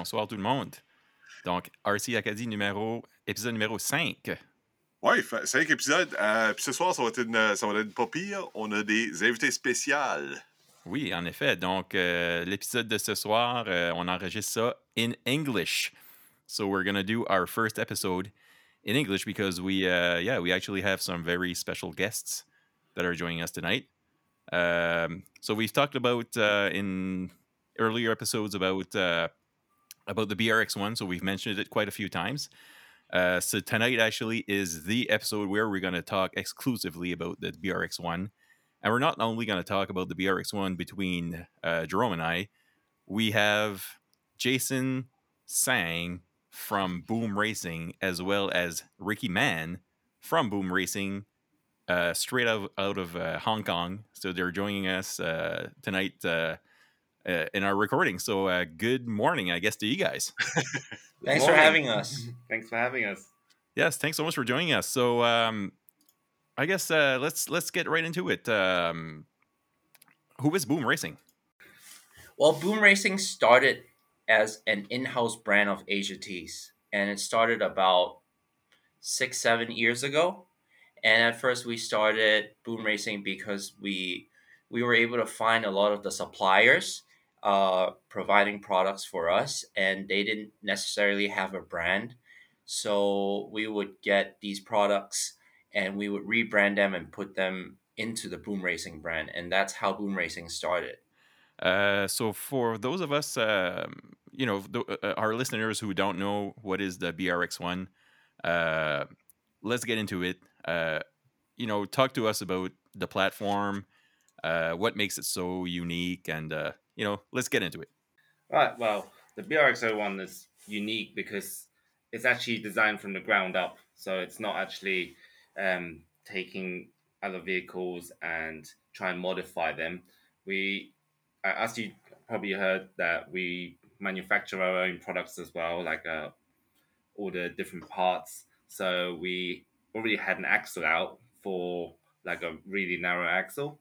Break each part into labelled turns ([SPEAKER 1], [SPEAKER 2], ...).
[SPEAKER 1] Bonsoir,
[SPEAKER 2] tout le monde. Donc, RC Acadie numéro, épisode numéro 5.
[SPEAKER 1] Oui, cinq épisodes. Euh, puis ce soir, ça va, être une, ça va être pas pire. On a des invités spéciaux.
[SPEAKER 2] Oui, en effet. Donc, euh, l'épisode de ce soir, euh, on enregistre ça in English. So we're gonna do our first episode in English because we, uh, yeah, we actually have some very special guests that are joining us tonight. Um, so we've talked about uh, in earlier episodes about uh, about the BRX one. So we've mentioned it quite a few times. Uh, so tonight actually is the episode where we're going to talk exclusively about the BRX one. And we're not only going to talk about the BRX one between uh, Jerome and I, we have Jason Sang from Boom Racing as well as Ricky Mann from Boom Racing, uh, straight out, out of uh, Hong Kong. So they're joining us uh, tonight uh, in our recording. So uh, good morning, I guess, to you guys.
[SPEAKER 3] Thanks for having us.
[SPEAKER 4] Thanks for having us.
[SPEAKER 2] Yes, thanks so much for joining us. So, um, I guess uh, let's let's get right into it. Um, who is Boom Racing?
[SPEAKER 3] Well, Boom Racing started as an in-house brand of Asiatees, and it started about six, seven years ago. And at first, we started Boom Racing because we we were able to find a lot of the suppliers uh, providing products for us, and they didn't necessarily have a brand. So we would get these products and we would rebrand them and put them into the Boom Racing brand, and that's how Boom Racing started.
[SPEAKER 2] Uh, so, for those of us, uh, you know, th- uh, our listeners who don't know what is the BRX one, uh, let's get into it. Uh, you know, talk to us about the platform, uh, what makes it so unique, and uh, you know, let's get into it.
[SPEAKER 4] Right, well, the BRX01 is unique because it's actually designed from the ground up. So it's not actually um, taking other vehicles and try and modify them. We, as you probably heard, that we manufacture our own products as well, like uh, all the different parts. So we already had an axle out for like a really narrow axle.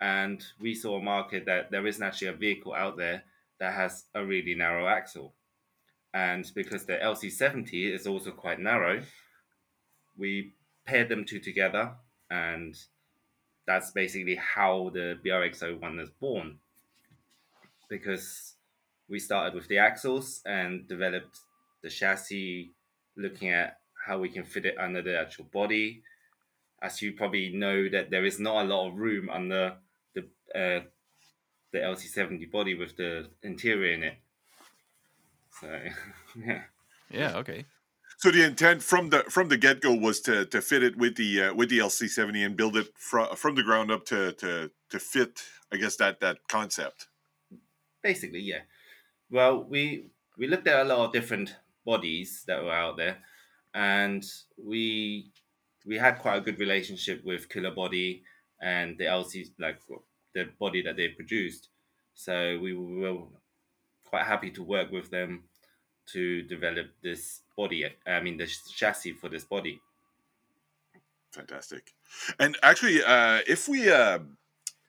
[SPEAKER 4] And we saw a market that there isn't actually a vehicle out there that has a really narrow axle. And because the LC70 is also quite narrow, we paired them two together, and that's basically how the BRX01 is born. Because we started with the axles and developed the chassis, looking at how we can fit it under the actual body. As you probably know, that there is not a lot of room under uh, the LC70 body with the interior in it. So, yeah.
[SPEAKER 2] Yeah. Okay.
[SPEAKER 1] So the intent from the from the get go was to to fit it with the uh, with the LC seventy and build it from from the ground up to to to fit. I guess that that concept.
[SPEAKER 4] Basically, yeah. Well, we we looked at a lot of different bodies that were out there, and we we had quite a good relationship with Killer Body and the LC like the body that they produced. So we were quite happy to work with them to develop this body. I mean, the chassis for this body.
[SPEAKER 1] Fantastic. And actually, uh, if we uh,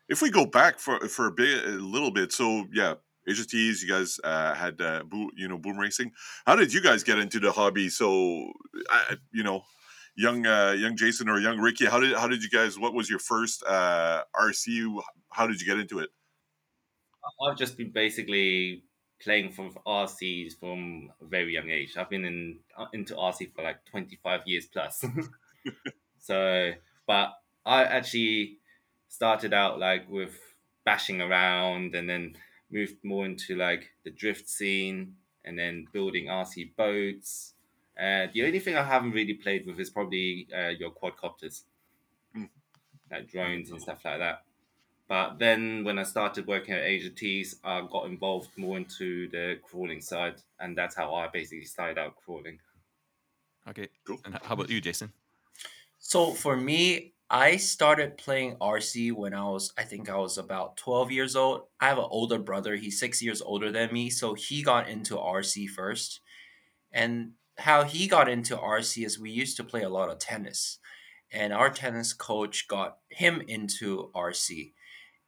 [SPEAKER 1] if we go back for for a bit, a little bit, so yeah, Asia you guys uh, had uh, you know boom racing. How did you guys get into the hobby? So, uh, you know, young uh, young Jason or young Ricky, how did how did you guys? What was your first uh, RC? How did you get into it?
[SPEAKER 4] I've just been basically playing from RCs from a very young age. I've been in uh, into RC for like twenty five years plus. so, but I actually started out like with bashing around, and then moved more into like the drift scene, and then building RC boats. Uh, the only thing I haven't really played with is probably uh, your quadcopters,
[SPEAKER 1] Mm.
[SPEAKER 4] like drones and stuff like that. But then when I started working at Asiatees, I got involved more into the crawling side, and that's how I basically started out crawling.
[SPEAKER 2] Okay.
[SPEAKER 1] Cool.
[SPEAKER 2] And how about you, Jason?
[SPEAKER 3] So for me, I started playing RC when I was, I think I was about 12 years old. I have an older brother. He's six years older than me. So he got into RC first. And how he got into RC is we used to play a lot of tennis. And our tennis coach got him into RC.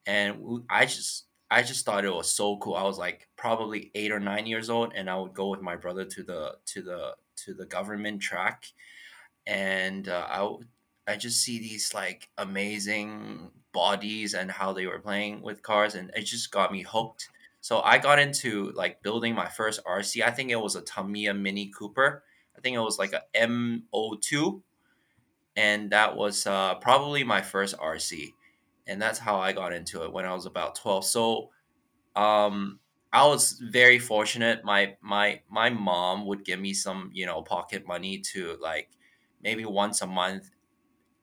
[SPEAKER 3] And I just, I just thought it was so cool. I was like probably eight or nine years old, and I would go with my brother to the to the to the government track, and uh, I would, I just see these like amazing bodies and how they were playing with cars, and it just got me hooked. So I got into like building my first RC. I think it was a Tamiya Mini Cooper. I think it was like a M02, and that was uh, probably my first RC and that's how I got into it when I was about 12. So um I was very fortunate. My my my mom would give me some, you know, pocket money to like maybe once a month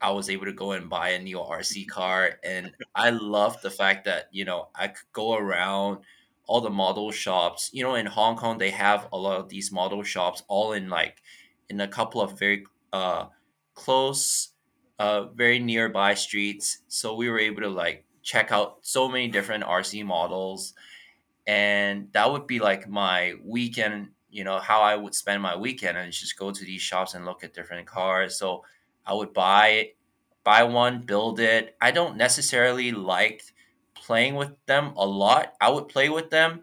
[SPEAKER 3] I was able to go and buy a new RC car and I loved the fact that, you know, I could go around all the model shops. You know, in Hong Kong they have a lot of these model shops all in like in a couple of very uh close uh, very nearby streets. So we were able to like check out so many different RC models. And that would be like my weekend, you know, how I would spend my weekend and just go to these shops and look at different cars. So I would buy it, buy one, build it. I don't necessarily like playing with them a lot. I would play with them,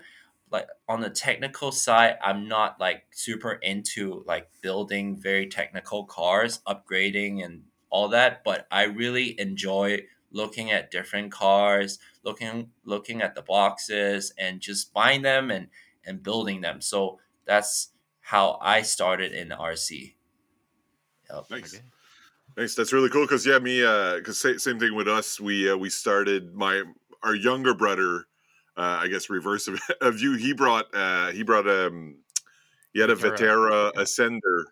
[SPEAKER 3] like on the technical side, I'm not like super into like building very technical cars, upgrading and all that, but I really enjoy looking at different cars, looking looking at the boxes and just buying them and and building them. So that's how I started in RC.
[SPEAKER 1] Yep. Nice. Okay. Nice. That's really cool. Because yeah, me. uh, Because uh, same thing with us. We uh, we started my our younger brother. Uh, I guess reverse of, of you. He brought uh, he brought um he had a Vaterra Ascender.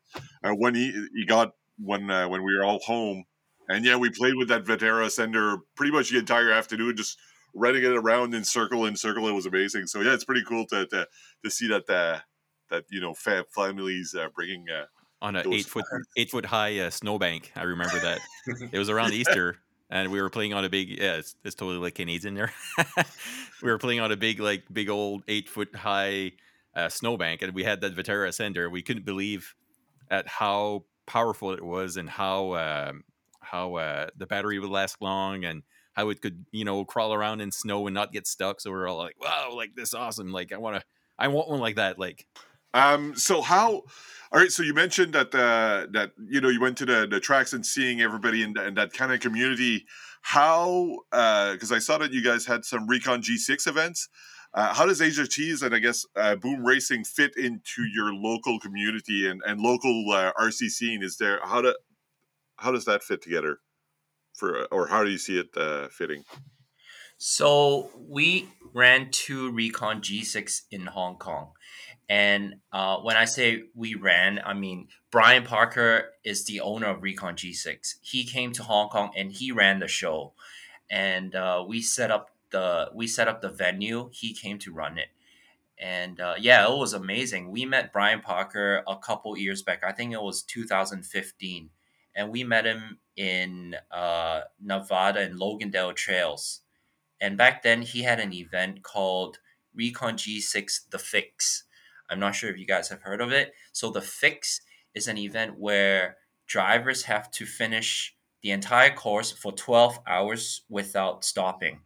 [SPEAKER 1] Uh, when he he got when uh, when we were all home, and yeah, we played with that Vaterra Ascender pretty much the entire afternoon, just running it around in circle in circle. It was amazing. So yeah, it's pretty cool to to, to see that uh, that you know families uh, bringing uh,
[SPEAKER 2] on an eight foot eight foot high uh, snowbank. I remember that it was around Easter. And we were playing on a big, yeah, it's, it's totally like Canadian there. we were playing on a big, like, big old eight foot high uh, snowbank, and we had that Vaterra Ascender. We couldn't believe at how powerful it was and how um, how uh, the battery would last long and how it could you know crawl around in snow and not get stuck. So we are all like, "Wow, like this awesome! Like I want to, I want one like that." Like,
[SPEAKER 1] um, so how? All right, so you mentioned that uh, that you know you went to the, the tracks and seeing everybody in, in that kind of community. How? Because uh, I saw that you guys had some Recon G6 events. Uh, how does Asia HRTs and I guess uh, boom racing fit into your local community and, and local uh, RC scene? Is there how do how does that fit together for or how do you see it uh, fitting?
[SPEAKER 3] So we ran two Recon G6 in Hong Kong. And uh, when I say we ran, I mean Brian Parker is the owner of Recon G6. He came to Hong Kong and he ran the show, and uh, we set up the we set up the venue. He came to run it, and uh, yeah, it was amazing. We met Brian Parker a couple years back. I think it was 2015, and we met him in uh, Nevada and Logandale Trails. And back then, he had an event called Recon G6 The Fix. I'm not sure if you guys have heard of it. So the Fix is an event where drivers have to finish the entire course for 12 hours without stopping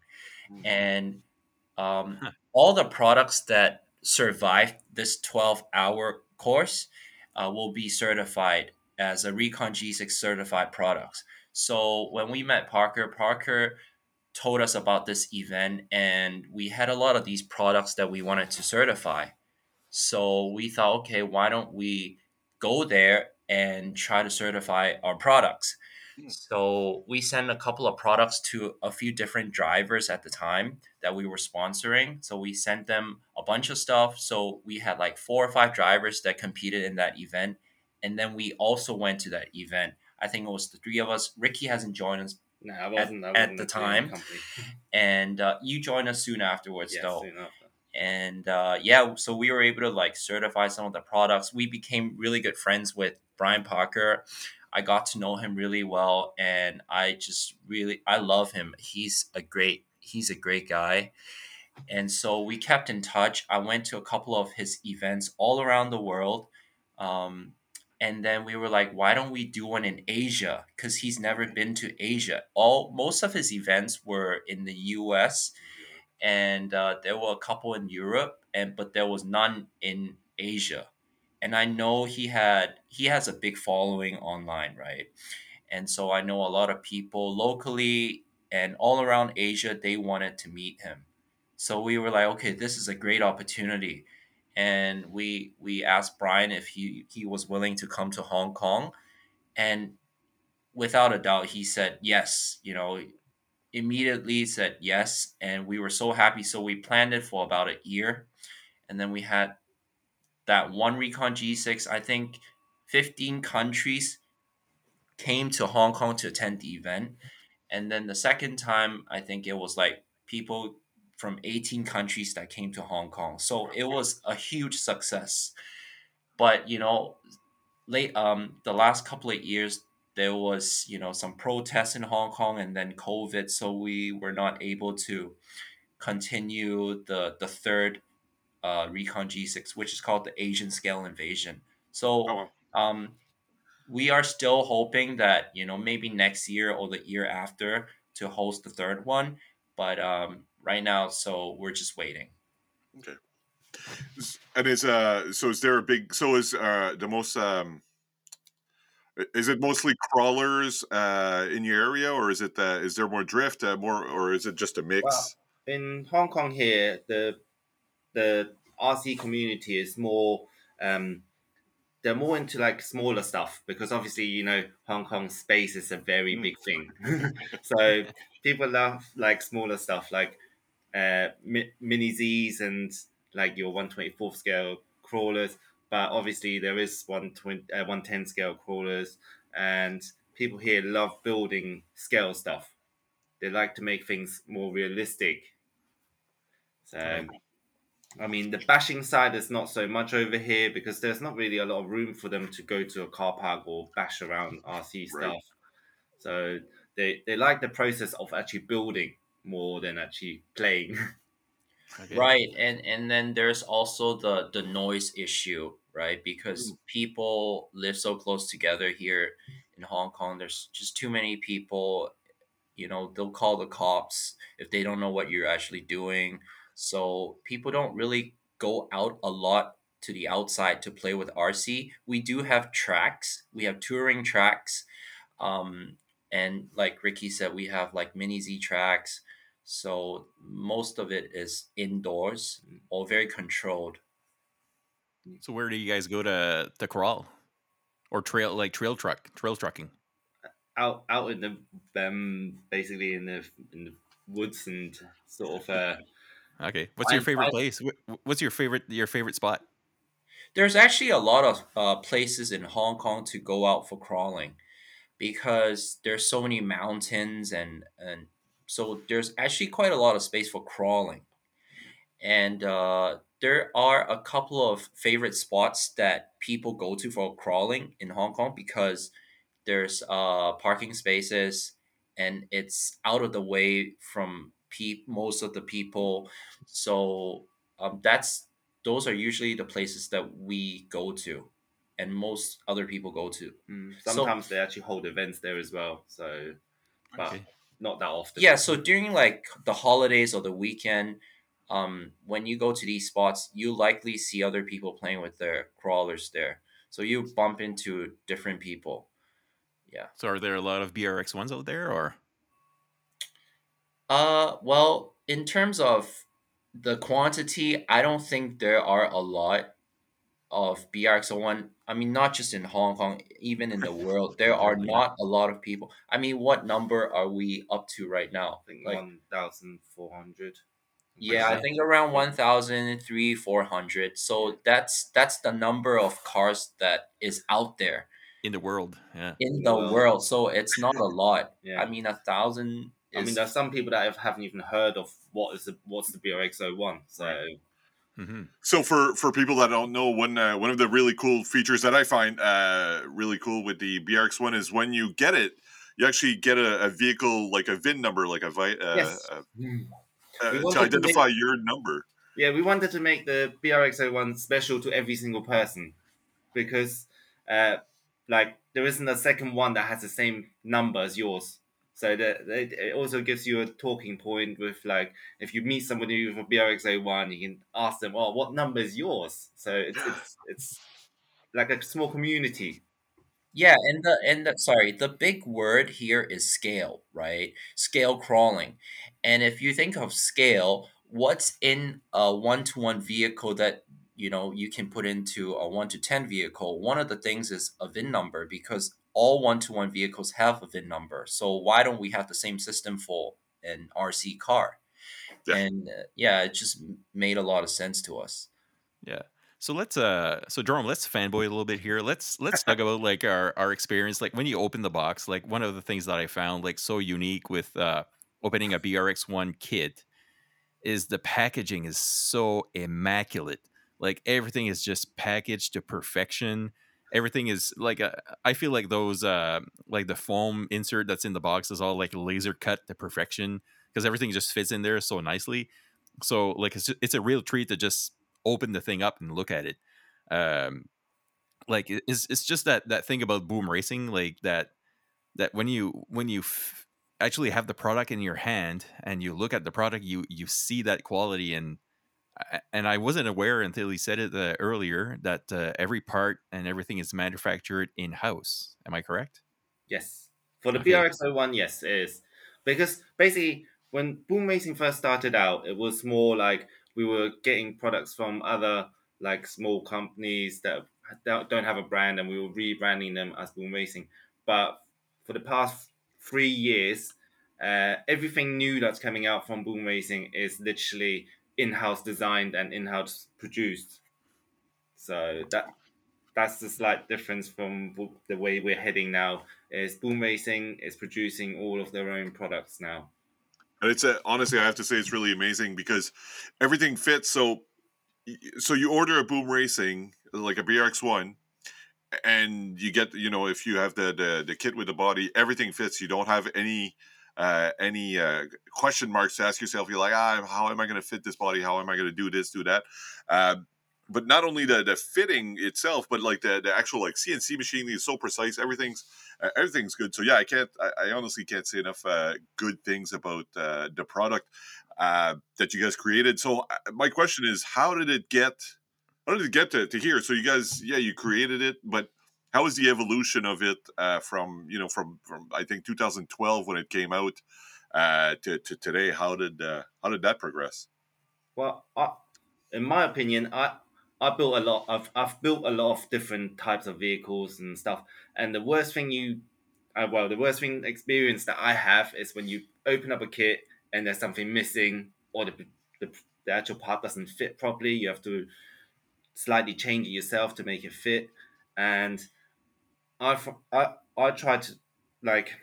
[SPEAKER 3] Mm-hmm. and um, huh. all the products that survive this 12 hour course uh, will be certified as a Recon G6 certified products. So when we met Parker, Parker told us about this event and we had a lot of these products that we wanted to certify. So we thought, okay, why don't we go there and try to certify our products? So we sent a couple of products to a few different drivers at the time that we were sponsoring. So we sent them a bunch of stuff. So we had like four or five drivers that competed in that event. And then we also went to that event. I think it was the three of us. Ricky hasn't joined us
[SPEAKER 4] no, I wasn't,
[SPEAKER 3] at,
[SPEAKER 4] I
[SPEAKER 3] wasn't at the time. and uh, you joined us soon afterwards,
[SPEAKER 4] yeah,
[SPEAKER 3] though.
[SPEAKER 4] Soon after.
[SPEAKER 3] And uh, yeah, so we were able to like certify some of the products. We became really good friends with Brian Parker. I got to know him really well, and I just really I love him. He's a great he's a great guy, and so we kept in touch. I went to a couple of his events all around the world. Um, and then we were like why don't we do one in asia because he's never been to asia all most of his events were in the us and uh, there were a couple in Europe, and but there was none in Asia. And I know he had he has a big following online, right? And so I know a lot of people locally and all around Asia they wanted to meet him. So we were like, okay, this is a great opportunity. And we we asked Brian if he he was willing to come to Hong Kong and without a doubt he said yes, you know, immediately said yes and we were so happy. So we planned it for about a year and then we had that one recon g6 i think 15 countries came to hong kong to attend the event. And then the second time i think it was like people from 18 countries that came to hong kong. So it was a huge success. But you know late um the last couple of years there was you know some protests in Hong Kong and then COVID, so we were not able to continue the the third uh, Recon G6, which is called the Asian Scale Invasion. So
[SPEAKER 1] Oh,
[SPEAKER 3] um, we are still hoping that you know maybe next year or the year after to host the third one, but um, right now, so we're just waiting.
[SPEAKER 1] Okay. And is uh so is there a big so is uh the most um is it mostly crawlers uh in your area or is it uh is there more drift uh, more or is it just a mix?
[SPEAKER 4] Well, in Hong Kong here, the the RC community is more um they're more into like smaller stuff because obviously you know Hong Kong space is a very
[SPEAKER 1] Mm.
[SPEAKER 4] big thing. so people love like smaller stuff like uh mi- mini Z's and like your 124th scale crawlers, but obviously there is 120 uh, 110 scale crawlers and people here love building scale stuff. They like to make things more realistic. So, I mean, the bashing side is not so much over here because there's not really a lot of room for them to go to a car park or bash around RC
[SPEAKER 1] Right.
[SPEAKER 4] stuff. So they they like the process of actually building more than actually playing.
[SPEAKER 2] Okay.
[SPEAKER 3] Right, and and then there's also the the noise issue, right? Because people live so close together here in Hong Kong. There's just too many people. You know, they'll call the cops if they don't know what you're actually doing. So people don't really go out a lot to the outside to play with RC. We do have tracks. We have touring tracks. Um, and like Ricky said, we have like mini Z tracks. So most of it is indoors or very controlled.
[SPEAKER 2] So where do you guys go to to crawl, or trail like trail truck trail trucking?
[SPEAKER 4] out out in the um basically in the in the woods and sort of uh
[SPEAKER 2] Okay. What's your favorite
[SPEAKER 3] I-
[SPEAKER 2] place? What's your favorite your favorite spot?
[SPEAKER 3] There's actually a lot of uh, places in Hong Kong to go out for crawling because there's so many mountains and and so there's actually quite a lot of space for crawling. And uh, there are a couple of favorite spots that people go to for crawling in Hong Kong because there's uh, parking spaces and it's out of the way from pe- most of the people. So um, that's those are usually the places that we go to and most other people go to.
[SPEAKER 4] mm,
[SPEAKER 3] So-
[SPEAKER 4] sometimes they actually hold events there as well. So but
[SPEAKER 2] Okay.
[SPEAKER 4] Not that often.
[SPEAKER 3] Yeah, so during like the holidays or the weekend, um, when you go to these spots, you likely see other people playing with their crawlers there. So you bump into different people. Yeah.
[SPEAKER 2] So are there a lot of BRX ones out there, or
[SPEAKER 3] Uh, well, in terms of the quantity, I don't think there are a lot of BRX01. I mean, not just in Hong Kong, even in the world, there are not a lot of people. I mean, what number are we up to right now?
[SPEAKER 4] I think
[SPEAKER 3] Like,
[SPEAKER 4] one thousand four hundred.
[SPEAKER 3] yeah, I think around 1,003, 400. So that's that's the number of cars that is out there
[SPEAKER 2] in the world? Yeah.
[SPEAKER 3] in the
[SPEAKER 4] Wow.
[SPEAKER 3] world. So it's not a lot.
[SPEAKER 4] Yeah.
[SPEAKER 3] I mean, a thousand.
[SPEAKER 4] I mean,
[SPEAKER 3] is-
[SPEAKER 4] there's some people that have, haven't even heard of what is the what's the BRX01. So
[SPEAKER 2] hmm
[SPEAKER 1] So for for people that don't know, one uh, one of the really cool features that I find uh, really cool with the BRX one is when you get it, you actually get a, a vehicle like a VIN number, like a vi- uh,
[SPEAKER 4] Yes.
[SPEAKER 1] uh, uh, to
[SPEAKER 4] wanted to
[SPEAKER 1] identify your number.
[SPEAKER 4] Yeah, we wanted to make the BRX01 special to every single person because, uh, like, there isn't a second one that has the same number as yours. So that that it also gives you a talking point with like if you meet somebody with a BRX01, you can ask them, "Oh, what number is yours?" So it's it's, it's like a small community.
[SPEAKER 3] Yeah, and the and the sorry, the big word here is scale, right? Scale crawling. And if you think of scale, what's in a one-to-one vehicle that you know you can put into a one to ten vehicle? One of the things is a VIN number because all one-to-one vehicles have a VIN number. So why don't we have the same system for an RC car?
[SPEAKER 1] Yeah.
[SPEAKER 3] And uh, yeah, it just made a lot of sense to us.
[SPEAKER 2] Yeah. So let's uh so Jerome, let's fanboy a little bit here. Let's let's talk about like our our experience. Like when you open the box, like one of the things that I found like so unique with uh opening a BRX1 kit is the packaging is so immaculate. Like everything is just packaged to perfection. Everything is like uh, I feel like those uh like the foam insert that's in the box is all like laser cut to perfection because everything just fits in there so nicely. So like it's it's a real treat to just open the thing up and look at it. Um, like it's it's just that that thing about boom racing, like that that when you when you f- actually have the product in your hand and you look at the product, you you see that quality and and I wasn't aware until he said it uh, earlier that uh, every part and everything is manufactured in house. Am I correct?
[SPEAKER 4] Yes. For the
[SPEAKER 2] Okay.
[SPEAKER 4] BRX01, yes, it is. Because basically, when Boom Racing first started out, it was more like we were getting products from other like small companies that don't don't have a brand and we were rebranding them as Boom Racing. But for the past three years, uh, everything new that's coming out from Boom Racing is literally in-house designed and in-house produced. So that that's the slight difference from the way we're heading now. Is Boom Racing is producing all of their own products now.
[SPEAKER 1] And it's a, honestly, I have to say, it's really amazing because everything fits. So, so you order a Boom Racing like a BRX one, and you get you know if you have the the, the kit with the body, everything fits. You don't have any uh, any uh, question marks to ask yourself. You're like, ah, how am I going to fit this body? How am I going to do this, do that? Uh, but not only the the fitting itself, but like the the actual like CNC machining is so precise. Everything's uh, everything's good. So yeah, I can't. I, I honestly can't say enough uh, good things about uh, the product uh, that you guys created. So my question is, how did it get? How did it get to, to here? So you guys, yeah, you created it, but how was the evolution of it uh, from you know from from I think 2012 when it came out uh, to, to today? How did uh, how did that progress?
[SPEAKER 4] Well, I, in my opinion, I I built a lot. I've I've built a lot of different types of vehicles and stuff. And the worst thing you, uh, well, the worst thing experience that I have is when you open up a kit and there's something missing or the the, the actual part doesn't fit properly. You have to slightly change it yourself to make it fit. And I I I try to like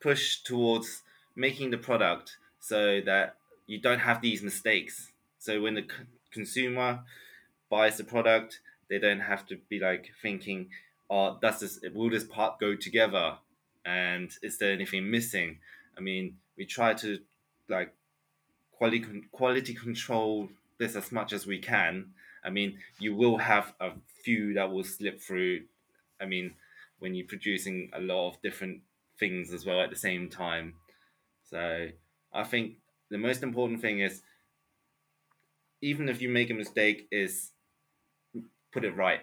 [SPEAKER 4] push towards making the product so that you don't have these mistakes. So when the c- consumer buys the product, they don't have to be like thinking, "Oh, does this will this part go together?" And is there anything missing? I mean, we try to like quality quality control this as much as we can. I mean, you will have a few that will slip through. I mean, when you're producing a lot of different things as well at the same time. So I think the most important thing is even if you make a mistake is put it right.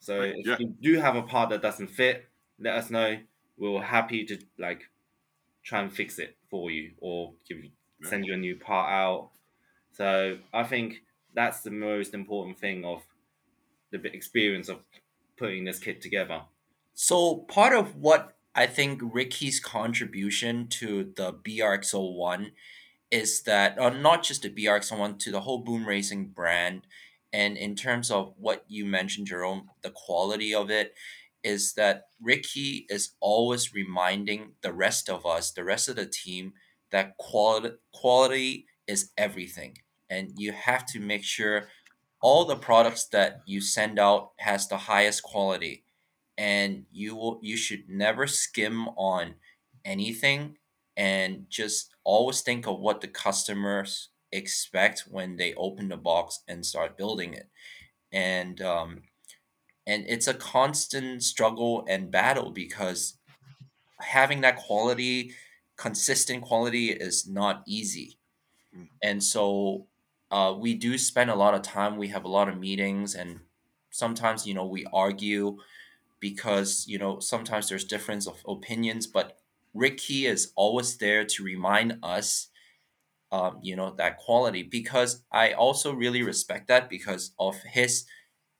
[SPEAKER 4] So if
[SPEAKER 1] yeah.
[SPEAKER 4] you do have a part that doesn't fit, let us know. We're happy to like try and fix it for you or give you, send you a new part out. So I think that's the most important thing of the experience of putting this kit together.
[SPEAKER 3] So part of what I think Ricky's contribution to the BRX01 is that uh, not just the BRX01 to the whole Boom Racing brand, and in terms of what you mentioned, Jerome, the quality of it is that Ricky is always reminding the rest of us, the rest of the team, that quality quality is everything, and you have to make sure all the products that you send out has the highest quality. And you will you should never skim on anything and just always think of what the customers expect when they open the box and start building it. And um and it's a constant struggle and battle because having that quality, consistent quality, is not easy,
[SPEAKER 1] Mm.
[SPEAKER 3] and so uh, we do spend a lot of time. We have a lot of meetings, and sometimes you know we argue because you know sometimes there's difference of opinions, but Ricky is always there to remind us um, you know that quality because i also really respect that because of his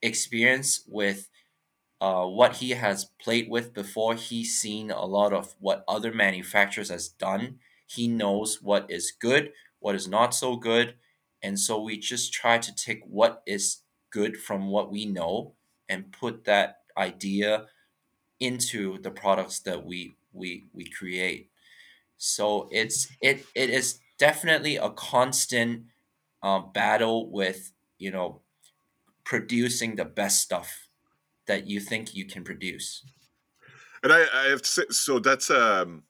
[SPEAKER 3] experience with uh, what he has played with before he's seen a lot of what other manufacturers has done he knows what is good what is not so good and so we just try to take what is good from what we know and put that idea into the products that we we we create so it's it it is definitely a constant um, battle with you know producing the best stuff that you think you can produce.
[SPEAKER 1] And I, I have to say, so that's um,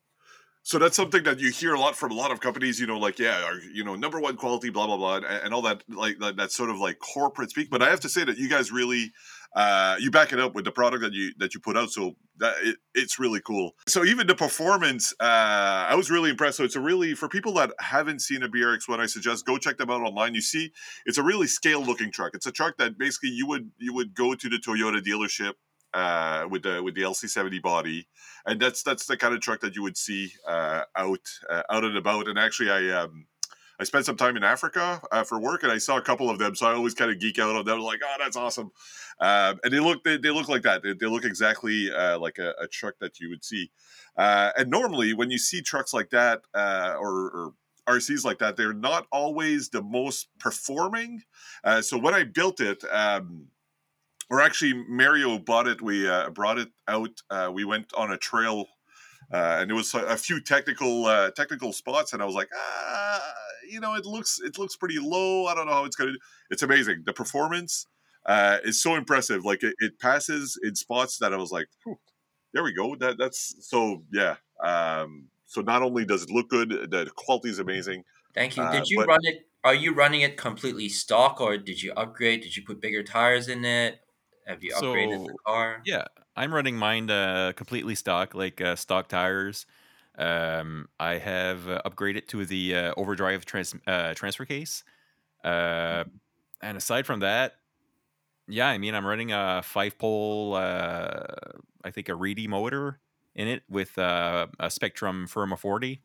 [SPEAKER 1] so that's something that you hear a lot from a lot of companies. You know, like yeah, our, you know, number one quality, blah blah blah, and, and all that, like that, that sort of like corporate speak. But I have to say that you guys really, uh, you back it up with the product that you that you put out. So that it, it's really cool. So even the performance, uh, I was really impressed. So it's a really for people that haven't seen a BRX one, I suggest go check them out online. You see, it's a really scale looking truck. It's a truck that basically you would you would go to the Toyota dealership uh, with the with the LC70 body, and that's that's the kind of truck that you would see uh, out uh, out and about. And actually, I um, I spent some time in Africa uh, for work, and I saw a couple of them, so I always kind of geek out on them. Like, oh, that's awesome, um, and they look they, they look like that. They, they look exactly uh, like a, a, truck that you would see. Uh, and normally, when you see trucks like that, uh, or, or RCs like that, they're not always the most performing. Uh, so when I built it. Um, or actually Mario bought it. We uh, brought it out. Uh, we went on a trail, uh, and there was a, few technical uh, technical spots, and I was like, ah, you know, it looks it looks pretty low. I don't know how it's gonna. do. It's amazing. The performance uh, is so impressive. Like it, it, passes in spots that I was like, there we go. That that's so yeah. Um, so not only does it look good, the quality is amazing.
[SPEAKER 3] Thank you. Did you but, run it? Are you running it completely stock, or did you upgrade? Did you put bigger tires in it? Have you upgraded
[SPEAKER 2] So
[SPEAKER 3] the car?
[SPEAKER 2] yeah, I'm running mine uh, completely stock, like uh, stock tires. Um, I have uh, upgraded to the uh, overdrive trans- uh, transfer case. Uh, and aside from that, yeah, I mean, I'm running a five pole, uh, I think a Reedy motor in it with uh, a Spektrum Firma 40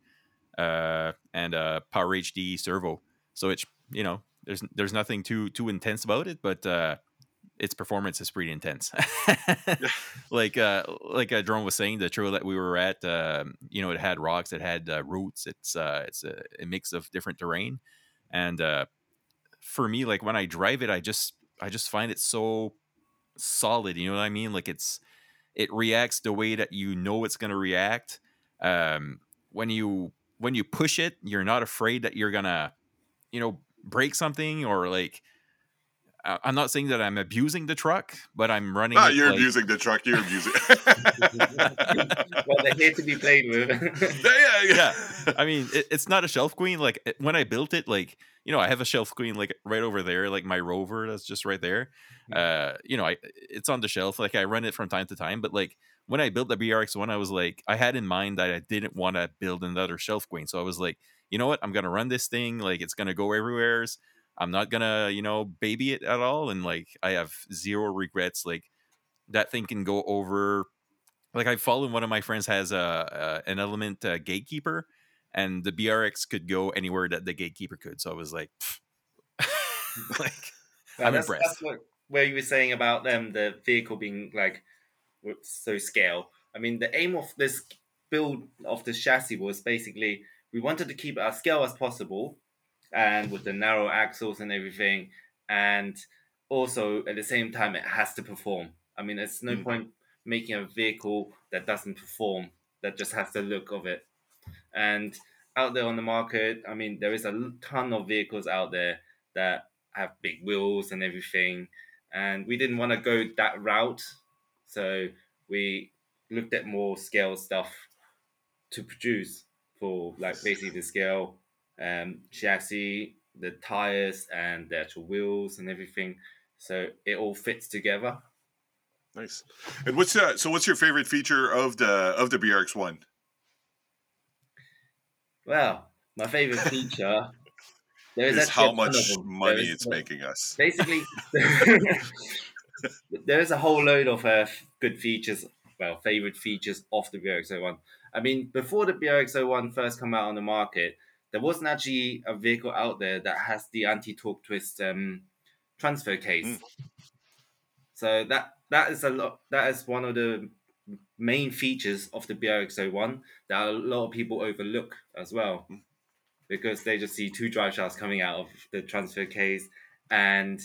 [SPEAKER 2] uh, and a Power HD servo. So it's you know there's there's nothing too too intense about it, but uh, its performance is pretty intense. like uh, like uh, Drone was saying, the trail that we were at, um, you know, it had rocks, it had uh, roots. It's uh, it's a, a mix of different terrain, and uh, for me, like when I drive it, I just I just find it so solid. You know what I mean? Like it's it reacts the way that you know it's going to react. Um, when you when you push it, you're not afraid that you're gonna, you know, break something or like. I- I'm not saying that I'm abusing the truck, but I'm running. It
[SPEAKER 1] you're
[SPEAKER 2] like-
[SPEAKER 1] abusing the truck. You're abusing.
[SPEAKER 4] well, they're here to be played with.
[SPEAKER 1] yeah, yeah,
[SPEAKER 2] Yeah. I mean, it, it's not a shelf queen. Like it- when I built it, like you know, I have a shelf queen like right over there, like my Rover that's just right there. Uh, you know, I it's on the shelf. Like I run it from time to time, but like when I built the BRX one, I was like, I had in mind that I didn't want to build another shelf queen, so I was like, you know what, I'm gonna run this thing. Like it's gonna go everywheres. I'm not gonna, you know, baby it at all, and like I have zero regrets. Like that thing can go over like I followed one of my friends has a, a an element uh, gatekeeper, and the BRX could go anywhere that the gatekeeper could. So I was like, like
[SPEAKER 4] Well,
[SPEAKER 2] I'm
[SPEAKER 4] that's,
[SPEAKER 2] impressed.
[SPEAKER 4] That's what where you were saying about them, the vehicle being like so scale. I mean, the aim of this build of the chassis was basically we wanted to keep it as scale as possible, and with the narrow axles and everything, and also at the same time it has to perform. I mean, it's no
[SPEAKER 1] Mm.
[SPEAKER 4] point making a vehicle that doesn't perform, that just has the look of it. And out there on the market, I mean, there is a ton of vehicles out there that have big wheels and everything. And we didn't want to go that route. So we looked at more scale stuff to produce for like basically the scale um, chassis, the tires, and the actual wheels and everything. So it all fits together.
[SPEAKER 1] nice. And what's uh, so? What's your favorite feature of the of the BRX one?
[SPEAKER 4] Well, my favorite feature. There is
[SPEAKER 1] Is how
[SPEAKER 4] a ton of
[SPEAKER 1] much money
[SPEAKER 4] is
[SPEAKER 1] it's making us.
[SPEAKER 4] basically there is a whole load of uh, good features well favorite features of the brx01 i mean before the brx01 first come out on the market there wasn't actually a vehicle out there that has the anti-torque twist um, transfer case
[SPEAKER 1] Mm.
[SPEAKER 4] so that that is a lot that is one of the main features of the brx01 that a lot of people overlook as well
[SPEAKER 1] Mm.
[SPEAKER 4] because they just see two drive shafts coming out of the transfer case and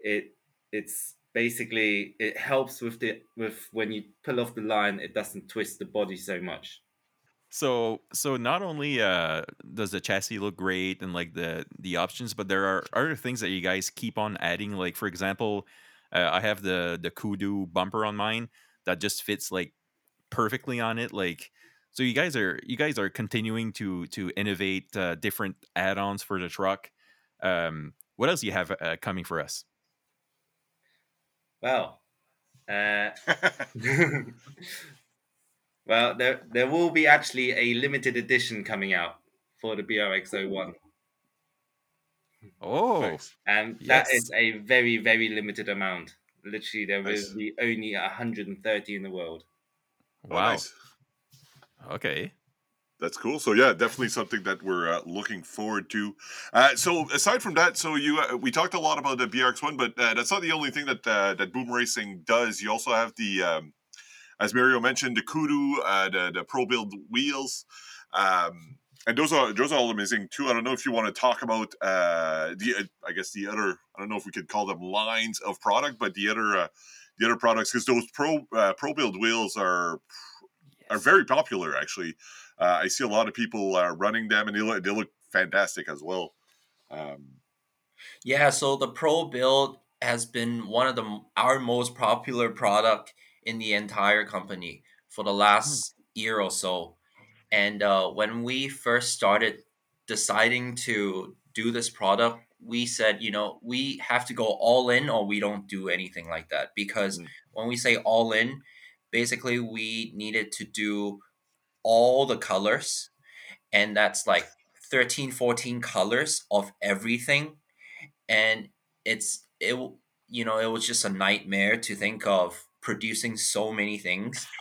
[SPEAKER 4] it it's basically it helps with the with when you pull off the line it doesn't twist the body so much
[SPEAKER 2] So so not only uh does the chassis look great and like the the options, but there are other things that you guys keep on adding. Like for example, uh, I have the the Kudu bumper on mine that just fits like perfectly on it. Like so you guys are you guys are continuing to to innovate uh, different add-ons for the truck. Um, what else do you have uh, coming for us?
[SPEAKER 4] well uh, well there there will be actually a limited edition coming out for the brx01
[SPEAKER 2] Oh,
[SPEAKER 1] Nice.
[SPEAKER 4] and that
[SPEAKER 2] Yes.
[SPEAKER 4] is a very very limited amount literally there will
[SPEAKER 1] Nice.
[SPEAKER 4] be only 130 in the world
[SPEAKER 1] Oh,
[SPEAKER 2] wow.
[SPEAKER 1] nice.
[SPEAKER 2] Okay.
[SPEAKER 1] That's cool. So yeah, definitely something that we're uh, looking forward to. Uh, so aside from that, so you uh, we talked a lot about the BRX one, but uh, that's not the only thing that uh, that Boom Racing does. You also have the, um, as Mario mentioned, the Kudu, uh, the the Pro Build wheels, um, and those are those are all amazing too. I don't know if you want to talk about uh, the uh, I guess the other I don't know if we could call them lines of product, but the other uh, the other products because those Pro uh, Pro Build wheels are are very popular actually. Uh, I see a lot of people uh, running them, and they look they look fantastic as well. Um,
[SPEAKER 3] Yeah, so the Pro build has been one of the our most popular product in the entire company for the last year or so. And uh, when we first started deciding to do this product, we said, you know, we have to go all in or we don't do anything like that. Because
[SPEAKER 1] Mm.
[SPEAKER 3] when we say all in, basically we needed to do all the colors. And that's like 13, 14 colors of everything and it's it you know it was just a nightmare to think of producing so many things.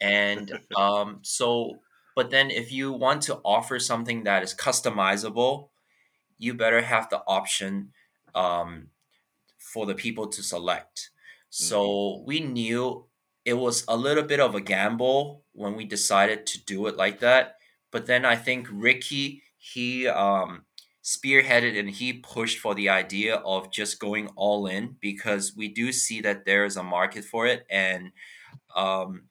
[SPEAKER 3] And um so but then if you want to offer something that is customizable you better have the option um for the people to select. So we knew it was a little bit of a gamble when we decided to do it like that. But then i think ricky he um spearheaded and he pushed for the idea of just going all in because we do see that there is a market for it and um,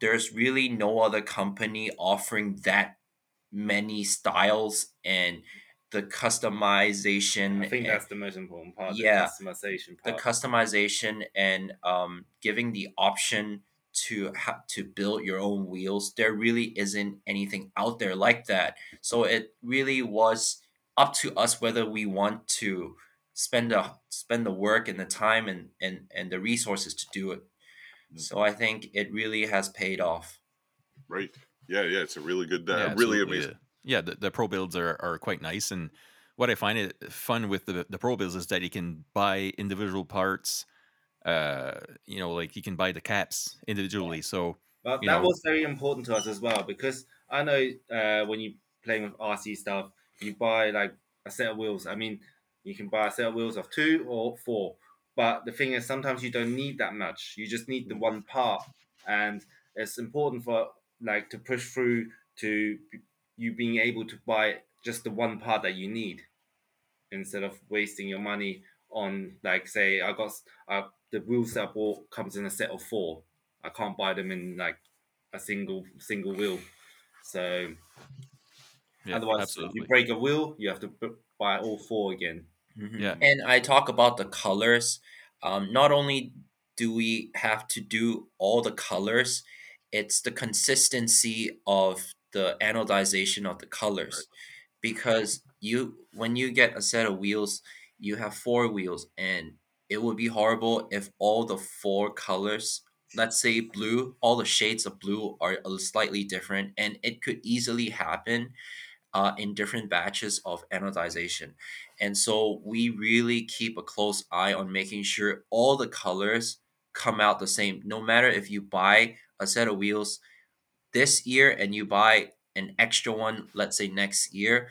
[SPEAKER 3] there's really no other company offering that many styles and the customization
[SPEAKER 4] i think
[SPEAKER 3] and
[SPEAKER 4] that's the most important part
[SPEAKER 3] Yeah.
[SPEAKER 4] the customization
[SPEAKER 3] the customization and um, giving the option to ha- to build your own wheels there really isn't anything out there like that so it really was up to us whether we want to spend the spend the work and the time and and, and the resources to do it
[SPEAKER 1] Mm.
[SPEAKER 3] so i think it really has paid off
[SPEAKER 1] right? Yeah, yeah. It's a really good, uh,
[SPEAKER 2] Yeah,
[SPEAKER 1] really amazing.
[SPEAKER 2] Yeah, the, the pro builds are, are quite nice, and what I find it fun with the the pro builds is that you can buy individual parts. Uh, you know, like you can buy the caps individually. So
[SPEAKER 4] Well, that
[SPEAKER 2] know-
[SPEAKER 4] was very important to us as well because I know uh, when you playing with RC stuff, you buy like a set of wheels. I mean, you can buy a set of wheels of two or four, but the thing is, sometimes you don't need that much. You just need the one part, and it's important for like to push through to you being able to buy just the one part that you need instead of wasting your money on like say I got uh, the wheels that I bought comes in a set of four. I can't buy them in like a single single wheel. So
[SPEAKER 2] yeah,
[SPEAKER 4] otherwise,
[SPEAKER 2] absolutely.
[SPEAKER 4] if you break a wheel, you have to buy all four again.
[SPEAKER 2] Yeah.
[SPEAKER 3] And I talk about the colors. Um, not only do we have to do all the colors, it's the consistency of the anodization of the colors. Because you when you get a set of wheels, you have four wheels and it would be horrible if all the four colors let's say blue, all the shades of blue are slightly different, and it could easily happen uh, in different batches of anodization. And so we really keep a close eye on making sure all the colors come out the same. No matter if you buy a set of wheels this year and you buy an extra one, let's say next year,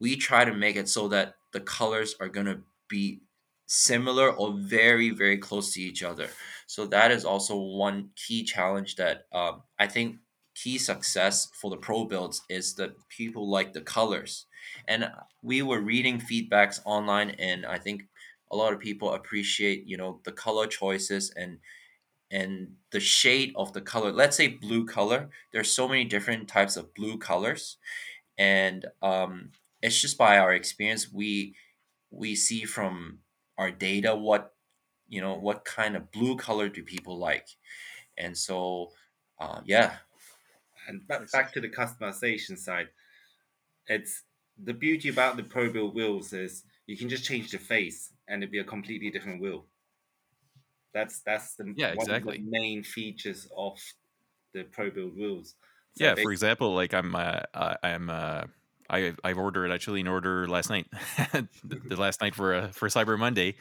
[SPEAKER 3] we try to make it so that the colors are going to be similar or very, very close to each other. So that is also one key challenge that um, I think key success for the pro builds is that people like the colors. And we were reading feedbacks online, and I think a lot of people appreciate you know the color choices and and the shade of the color. Let's say blue color. There's so many different types of blue colors, and um, it's just by our experience we we see from our data what you know what kind of blue color do people like, and so uh, yeah.
[SPEAKER 4] And back, back to the customization side, it's the beauty about the Pro Build wheels is you can just change the face and it'd be a completely different wheel. That's that's the
[SPEAKER 2] Yeah,
[SPEAKER 4] one
[SPEAKER 2] exactly.
[SPEAKER 4] of the main features of the Pro Build wheels. So
[SPEAKER 2] Yeah, for example, like I'm, uh, I'm, uh, I, I've ordered actually an order last night, the, the last night for uh, for Cyber Monday,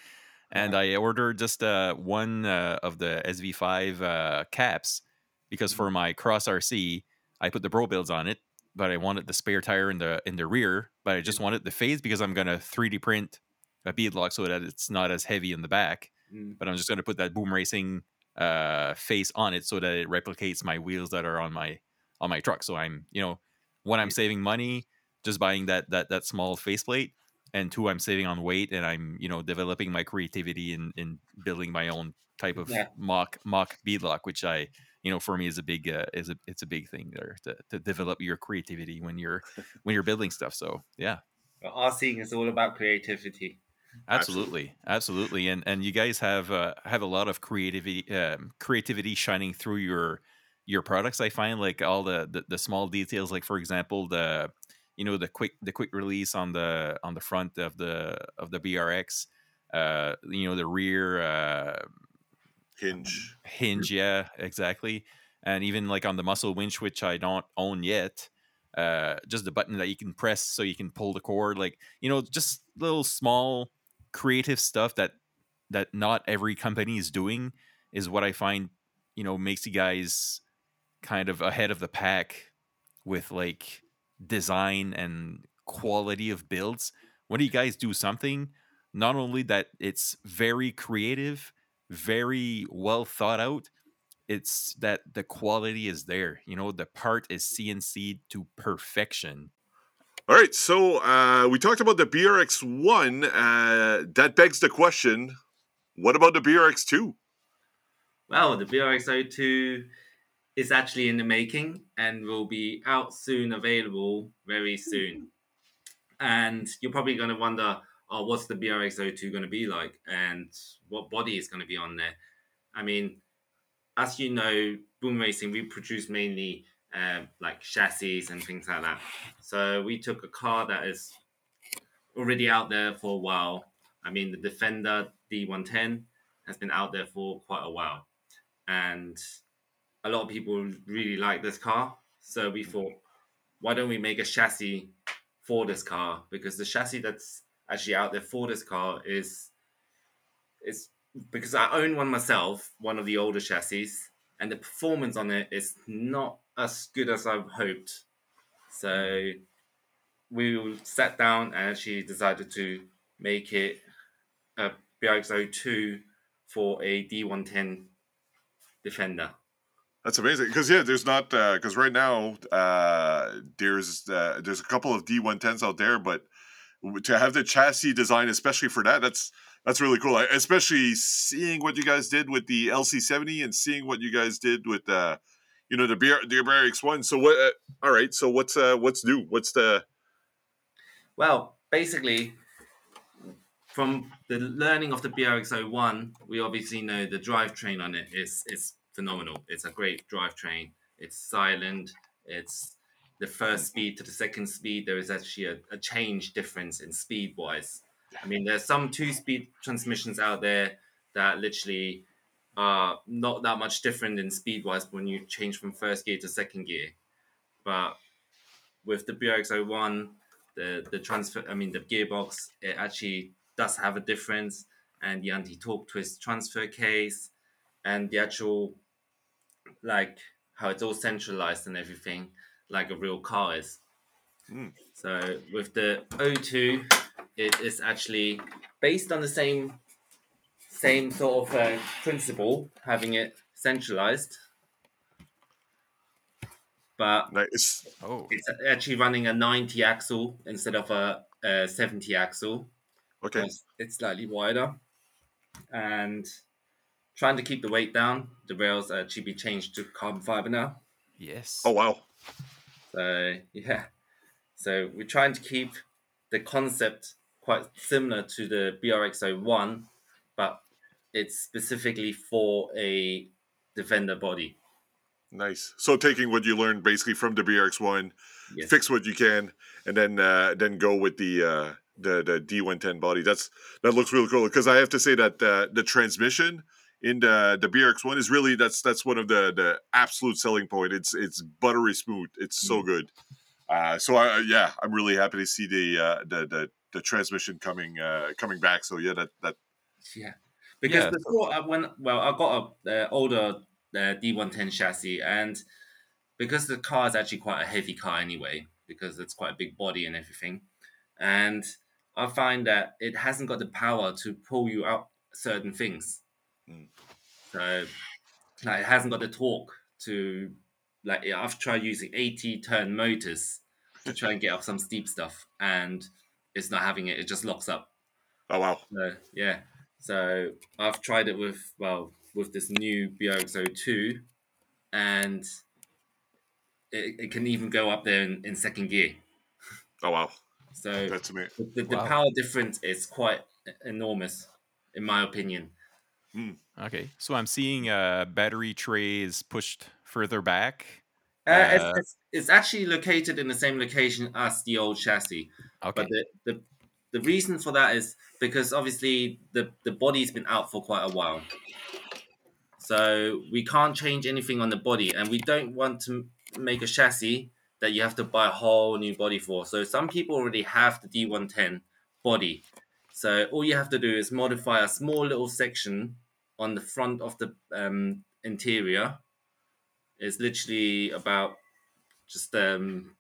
[SPEAKER 2] and I ordered just uh, one uh, of the SV5 uh, caps because for my Cross RC, I put the Pro Builds on it, but I wanted the spare tire in the in the rear, but I just wanted the phase because I'm gonna 3D print a beadlock so that it's not as heavy in the back
[SPEAKER 4] Mm.
[SPEAKER 2] but I'm just going to put that boom racing uh, face on it so that it replicates my wheels that are on my on my truck. So I'm, you know, one I'm saving money just buying that that that small faceplate, and two I'm saving on weight, and I'm you know developing my creativity in in building my own type of
[SPEAKER 4] Yeah.
[SPEAKER 2] mock mock beadlock, which I you know for me is a big uh, is a it's a big thing there to, to develop your creativity when you're when you're building stuff. So yeah.
[SPEAKER 4] RCing is all about creativity.
[SPEAKER 2] Absolutely, absolutely, and and you guys have uh, have a lot of creativity um, creativity shining through your your products. I find like all the, the the small details, like for example the you know the quick the quick release on the on the front of the of the BRX, uh, you know the rear uh,
[SPEAKER 1] Hinge.
[SPEAKER 2] hinge yeah exactly and even like on the muscle winch which i don't own yet uh just the button that you can press so you can pull the cord like you know just little small creative stuff that that not every company is doing is what i find you know makes you guys kind of ahead of the pack with like design and quality of builds when do you guys do something not only that it's very creative very well thought out it's that the quality is there you know the part is cnc to perfection
[SPEAKER 1] All right, so uh, we talked about the BRX1. Uh, that begs the question what about the BRX2?
[SPEAKER 4] Well, the BRX02 is actually in the making and will be out soon, available very soon. And you're probably going to wonder, oh, what's the BRX02 going to be like, and what body is going to be on there? I mean, as you know, Boom Racing we produce mainly uh, like chassis and things like that. So we took a car that is already out there for a while. I mean, the Defender D110 has been out there for quite a while, and a lot of people really like this car. So we thought, why don't we make a chassis for this car? Because the chassis that's actually out there for this car is is because I own one myself, one of the older chassis, and the performance on it is not as good as I've hoped. So we sat down and actually decided to make it a BRX02 for a D110 Defender.
[SPEAKER 1] That's amazing because yeah, there's not because right now uh, there's uh, there's a couple of D110s out there, but to have the chassis design, especially for that, that's that's really cool. Especially seeing what you guys did with the LC70 and seeing what you guys did with uh, you know the BR, the BRX1. So what? Uh, all right, so what's uh, what's new? What's the
[SPEAKER 4] Well, basically, from the learning of the BRX01, we obviously know the drivetrain on it is is phenomenal. It's a great drivetrain. It's silent. It's the first mm. speed to the second speed. There is actually a, a change difference in speed wise. I mean, there's some two speed transmissions out there that literally are not that much different in speed wise when you change from first gear to second gear. But with the BRX01, the the transfer, I mean the gearbox, it actually does have a difference, and the anti-torque twist transfer case, and the actual like how it's all centralized and everything, like a real car is.
[SPEAKER 1] Mm.
[SPEAKER 4] So with the O2, it is actually based on the same same sort of uh, principle, having it centralized, but
[SPEAKER 1] Nice.
[SPEAKER 2] Oh,
[SPEAKER 4] it's actually running a 90 axle instead of a, a 70 axle.
[SPEAKER 1] Okay.
[SPEAKER 4] It's, it's slightly wider, and trying to keep the weight down. The rails are actually be changed to carbon fiber now.
[SPEAKER 2] yes.
[SPEAKER 1] Oh wow.
[SPEAKER 4] So yeah, so we're trying to keep the concept quite similar to the BRX01, but it's specifically for a defender body.
[SPEAKER 1] Nice. So taking what you learned basically from the BRX1,
[SPEAKER 4] Yes.
[SPEAKER 1] fix what you can, and then uh, then go with the uh, the the D110 body. That's that looks really cool because I have to say that uh, the transmission in the the BRX1 is really that's that's one of the the absolute selling point. It's it's buttery smooth. It's so good. Uh, so I yeah, I'm really happy to see the uh, the the the transmission coming uh, coming back. So yeah, that that
[SPEAKER 4] Yeah, because
[SPEAKER 2] Yeah.
[SPEAKER 4] before I when well I got a uh, older uh, D110 chassis, and because the car is actually quite a heavy car anyway, because it's quite a big body and everything, and I find that it hasn't got the power to pull you out certain things.
[SPEAKER 1] Mm.
[SPEAKER 4] So like it hasn't got the torque to like I've tried using 80 turn motors to try and get up some steep stuff, and it's not having it. It just locks up.
[SPEAKER 1] oh wow.
[SPEAKER 4] So yeah, so I've tried it with well with this new BRX02, and it, it can even go up there in, in second gear.
[SPEAKER 1] Oh wow.
[SPEAKER 4] So
[SPEAKER 1] That's amazing.
[SPEAKER 4] the, the
[SPEAKER 2] Wow.
[SPEAKER 4] power difference is quite enormous, in my opinion.
[SPEAKER 2] Okay, so I'm seeing uh, battery trays pushed further back.
[SPEAKER 4] Uh,
[SPEAKER 2] Uh,
[SPEAKER 4] it's, it's, it's actually located in the same location as the old chassis,
[SPEAKER 2] Okay,
[SPEAKER 4] but the, the the reason for that is because obviously the the body's been out for quite a while, so we can't change anything on the body, and we don't want to make a chassis that you have to buy a whole new body for. So some people already have the D110 body, so all you have to do is modify a small little section on the front of the um, interior. It's literally about just um,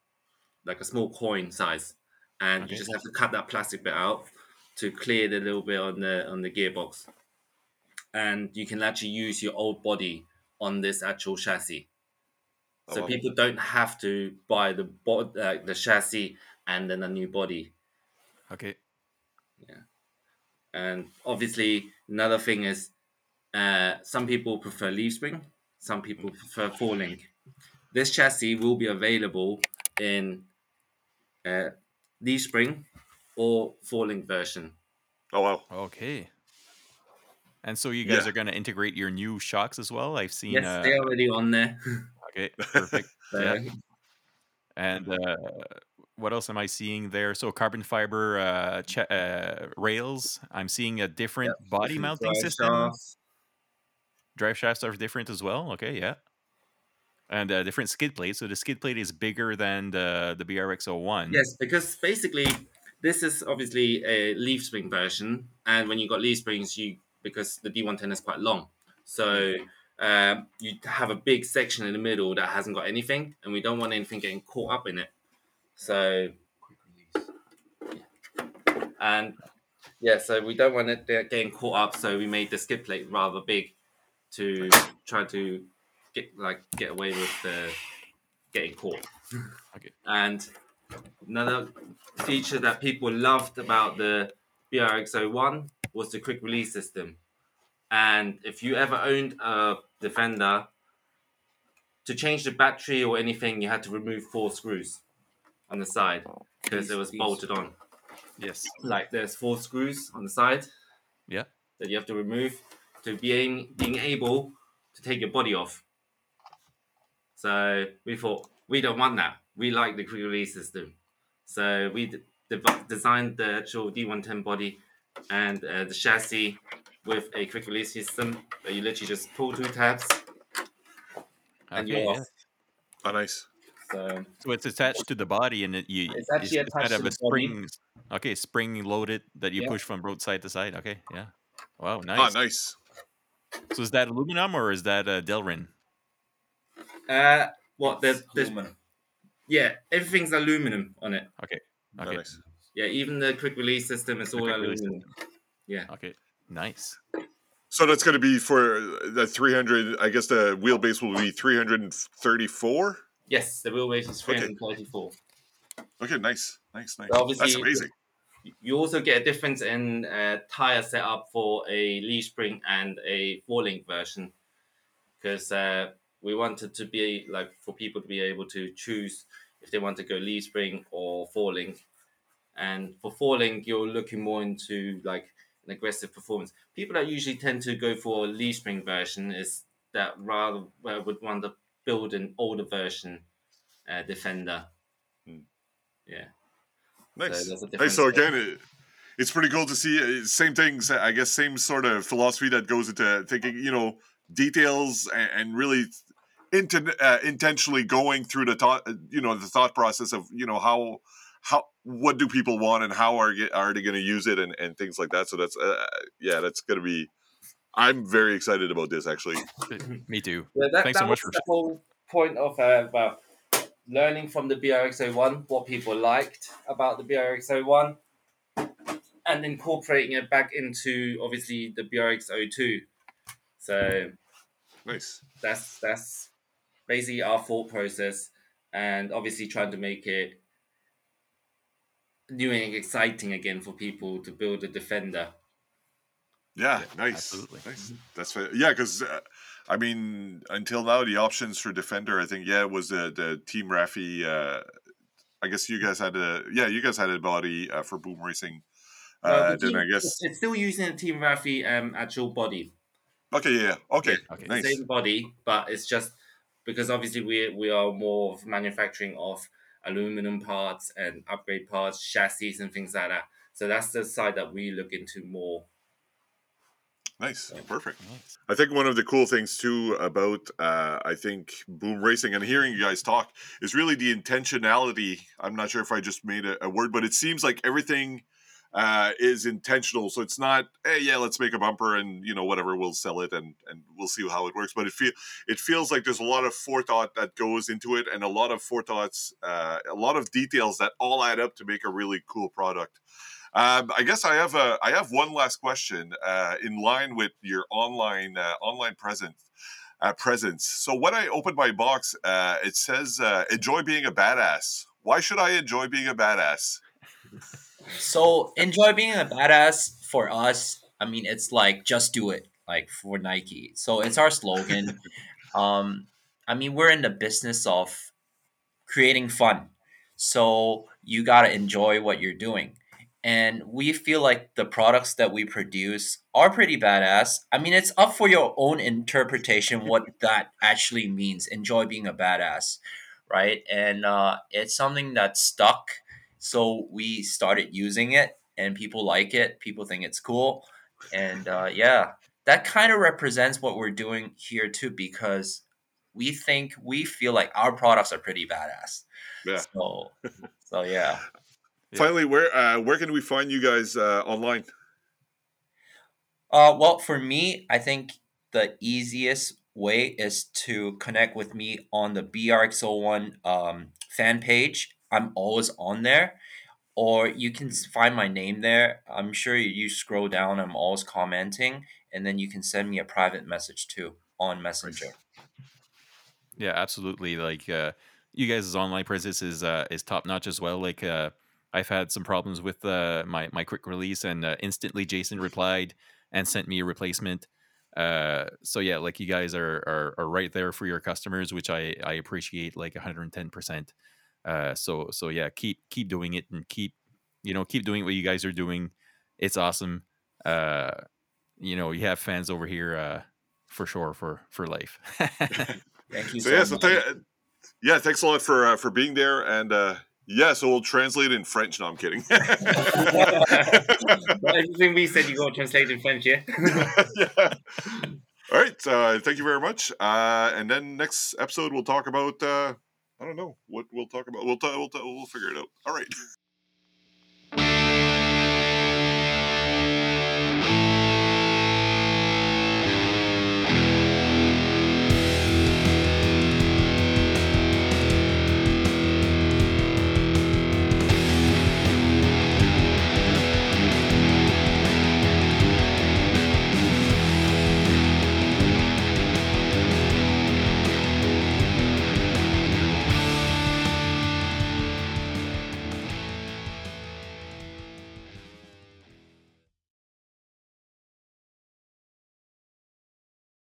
[SPEAKER 4] like a small coin size, and
[SPEAKER 2] Okay.
[SPEAKER 4] you just have to cut that plastic bit out to clear the little bit on the on the gearbox, and you can actually use your old body on this actual chassis.
[SPEAKER 1] Oh,
[SPEAKER 4] So
[SPEAKER 1] wow.
[SPEAKER 4] people don't have to buy the bo- uh, the chassis and then a new body.
[SPEAKER 2] okay,
[SPEAKER 4] And obviously, another thing is, uh, some people prefer leaf spring, some people prefer four link. This chassis will be available in uh, leaf spring or four link version.
[SPEAKER 1] Oh wow.
[SPEAKER 2] okay. And so you guys
[SPEAKER 1] Yeah.
[SPEAKER 2] are going to integrate your new shocks as well. I've seen.
[SPEAKER 4] Yes,
[SPEAKER 2] uh,
[SPEAKER 4] they're already on there.
[SPEAKER 2] okay, perfect.
[SPEAKER 4] So,
[SPEAKER 2] Yeah. And uh, what else am I seeing there? So carbon fiber uh, ch- uh, rails. I'm seeing a different body mounting
[SPEAKER 4] drive
[SPEAKER 2] system.
[SPEAKER 4] shafts.
[SPEAKER 2] Drive shafts are different as well. Okay, yeah. And uh, different skid plate. So the skid plate is bigger than the the BRX01.
[SPEAKER 4] Yes, because basically this is obviously a leaf spring version, and when you got leaf springs, you because the D110 is quite long, so um, you have a big section in the middle that hasn't got anything, and we don't want anything getting caught up in it. So, and yeah, so we don't want it getting caught up, so we made the skid plate rather big to try to get like get away with the getting caught.
[SPEAKER 2] Okay.
[SPEAKER 4] And another feature that people loved about the BRX01 was the quick release system. And if you ever owned a Defender, to change the battery or anything, you had to remove four screws on the side because it was
[SPEAKER 3] These-
[SPEAKER 4] bolted on.
[SPEAKER 2] Yes.
[SPEAKER 4] Like there's four screws on the side.
[SPEAKER 2] Yeah.
[SPEAKER 4] That you have to remove to being being able to take your body off. So we thought we don't want that. We like the quick release system. So we d- dev- designed the actual D110 body and uh, the chassis with a quick release system. Where you literally just pull two tabs and
[SPEAKER 2] Okay,
[SPEAKER 4] you're
[SPEAKER 2] yeah.
[SPEAKER 4] off.
[SPEAKER 1] Oh, nice.
[SPEAKER 4] So
[SPEAKER 2] So it's attached to the body, and it you
[SPEAKER 4] It's actually
[SPEAKER 2] kind
[SPEAKER 4] attached
[SPEAKER 2] of
[SPEAKER 4] to
[SPEAKER 2] a
[SPEAKER 4] the body.
[SPEAKER 2] spring. Okay, spring loaded that you
[SPEAKER 4] Yeah.
[SPEAKER 2] push from both side to side. Okay, yeah. Wow,
[SPEAKER 1] Oh,
[SPEAKER 2] nice.
[SPEAKER 1] nice.
[SPEAKER 2] So is that aluminum or is that uh, Delrin?
[SPEAKER 4] uh, what there's, there's
[SPEAKER 3] Aluminum.
[SPEAKER 4] yeah, everything's aluminum on it.
[SPEAKER 2] Okay,
[SPEAKER 1] Oh,
[SPEAKER 2] okay,
[SPEAKER 1] nice.
[SPEAKER 4] Yeah, even the quick release system is all
[SPEAKER 2] quick release
[SPEAKER 4] aluminum. Yeah.
[SPEAKER 2] okay, nice.
[SPEAKER 1] So that's going to be for the 300. I guess the wheelbase will be 334.
[SPEAKER 4] Yes, the wheelbase is
[SPEAKER 1] Okay.
[SPEAKER 4] 334.
[SPEAKER 1] Okay, nice, nice, nice.
[SPEAKER 4] But obviously-
[SPEAKER 1] That's amazing.
[SPEAKER 4] You also get a difference in uh, tire setup for a leaf spring and a four link version because uh, we wanted to be like for people to be able to choose if they want to go leaf spring or four link. And for four link, you're looking more into like an aggressive performance. People that usually tend to go for a leaf spring version is that rather would want to build an older version uh, defender.
[SPEAKER 1] Hmm.
[SPEAKER 4] Yeah.
[SPEAKER 1] Nice.
[SPEAKER 4] there's a
[SPEAKER 1] Nice. So again, it, it's pretty cool to see. uh, Same things. I guess same sort of philosophy that goes into thinking. You know, details and, and really inten- uh, intentionally going through the thought. uh, You know, the thought process of you know how how what do people want and how are are they going to use it and, and things like that. So that's uh, yeah, that's going to be. I'm very excited about this actually.
[SPEAKER 2] Me too.
[SPEAKER 4] Yeah, that,
[SPEAKER 2] Thanks
[SPEAKER 4] that
[SPEAKER 2] so
[SPEAKER 4] was
[SPEAKER 2] much for
[SPEAKER 4] the whole point of uh, well, learning from the BRX01 what people liked about the BRX01 and incorporating it back into obviously the BRX02. So
[SPEAKER 1] Nice.
[SPEAKER 4] that's that's basically our thought process and obviously trying to make it new and exciting again for people to build a defender.
[SPEAKER 1] Yeah,
[SPEAKER 2] Yeah,
[SPEAKER 1] nice.
[SPEAKER 2] absolutely.
[SPEAKER 1] Nice. That's fa- yeah, because uh, I mean, until now, the options for defender, I think, yeah, it was the the Team Raffee. Uh, I guess you guys had a yeah, you guys had a body uh, for boom racing.
[SPEAKER 4] Well,
[SPEAKER 1] Uh,
[SPEAKER 4] the
[SPEAKER 1] then
[SPEAKER 4] team-
[SPEAKER 1] I guess
[SPEAKER 4] it's, it's still using the Team Raffee um, actual body.
[SPEAKER 1] okay, yeah, yeah, okay,
[SPEAKER 2] Okay.
[SPEAKER 1] nice.
[SPEAKER 4] same body, but it's just because obviously we we are more of manufacturing of aluminum parts and upgrade parts, chassis and things like that. So that's the side that we look into more.
[SPEAKER 1] Nice, perfect.
[SPEAKER 2] Nice.
[SPEAKER 1] I think one of the cool things too about uh, I think boom racing and hearing you guys talk is really the intentionality. I'm not sure if I just made a, a word, but it seems like everything uh, is intentional. So it's not, hey, yeah, let's make a bumper and you know whatever, we'll sell it and and we'll see how it works. But it feel it feels like there's a lot of forethought that goes into it and a lot of forethoughts, uh, a lot of details that all add up to make a really cool product. Um, I guess I have a I have one last question uh, in line with your online uh, online presence. Uh, presence. So when I open my box, uh, it says uh, "Enjoy being a badass." Why should I enjoy being a badass?
[SPEAKER 3] So enjoy being a badass for us. I mean, it's like just do it, like for Nike. So it's our slogan. um, I mean, we're in the business of creating fun. So you gotta enjoy what you're doing. And we feel like the products that we produce are pretty badass. I mean, it's up for your own interpretation what that actually means. Enjoy being a badass, right? And uh, it's something that stuck so we started using it and people like it people think it's cool and uh, yeah that kind of represents what we're doing here too because we think we feel like our products are pretty badass
[SPEAKER 1] Yeah.
[SPEAKER 3] so so yeah
[SPEAKER 2] Yeah.
[SPEAKER 1] Finally, where uh, where can we find you guys uh, online?
[SPEAKER 3] Uh, well, for me, I think the easiest way is to connect with me on the BRX01 um, fan page. I'm always on there. Or you can find my name there. I'm sure you scroll down, I'm always commenting. And then you can send me a private message too on Messenger.
[SPEAKER 2] Yeah, absolutely. Like uh, you guys' online presence is uh, is top notch as well. Like uh, I've had some problems with uh, my my quick release, and uh, instantly Jason replied and sent me a replacement. Uh, so yeah, like you guys are, are are right there for your customers, which I I appreciate like 110. percent Uh, so so yeah, keep keep doing it and keep you know keep doing what you guys are doing. It's awesome. Uh, you know you have fans over here uh, for sure for for life.
[SPEAKER 3] Thank you
[SPEAKER 1] So
[SPEAKER 3] so,
[SPEAKER 1] yeah, so
[SPEAKER 3] much.
[SPEAKER 1] th- yeah, thanks a lot for uh, for being there, and uh, Yeah, so we'll translate it in French. No, I'm kidding.
[SPEAKER 4] Everything we said, you got to translate in French, yeah?
[SPEAKER 1] yeah. All right. Uh, thank you very much. Uh, and then next episode, we'll talk about. Uh, I don't know what we'll talk about. We'll, ta- we'll, ta- we'll figure it out. All right.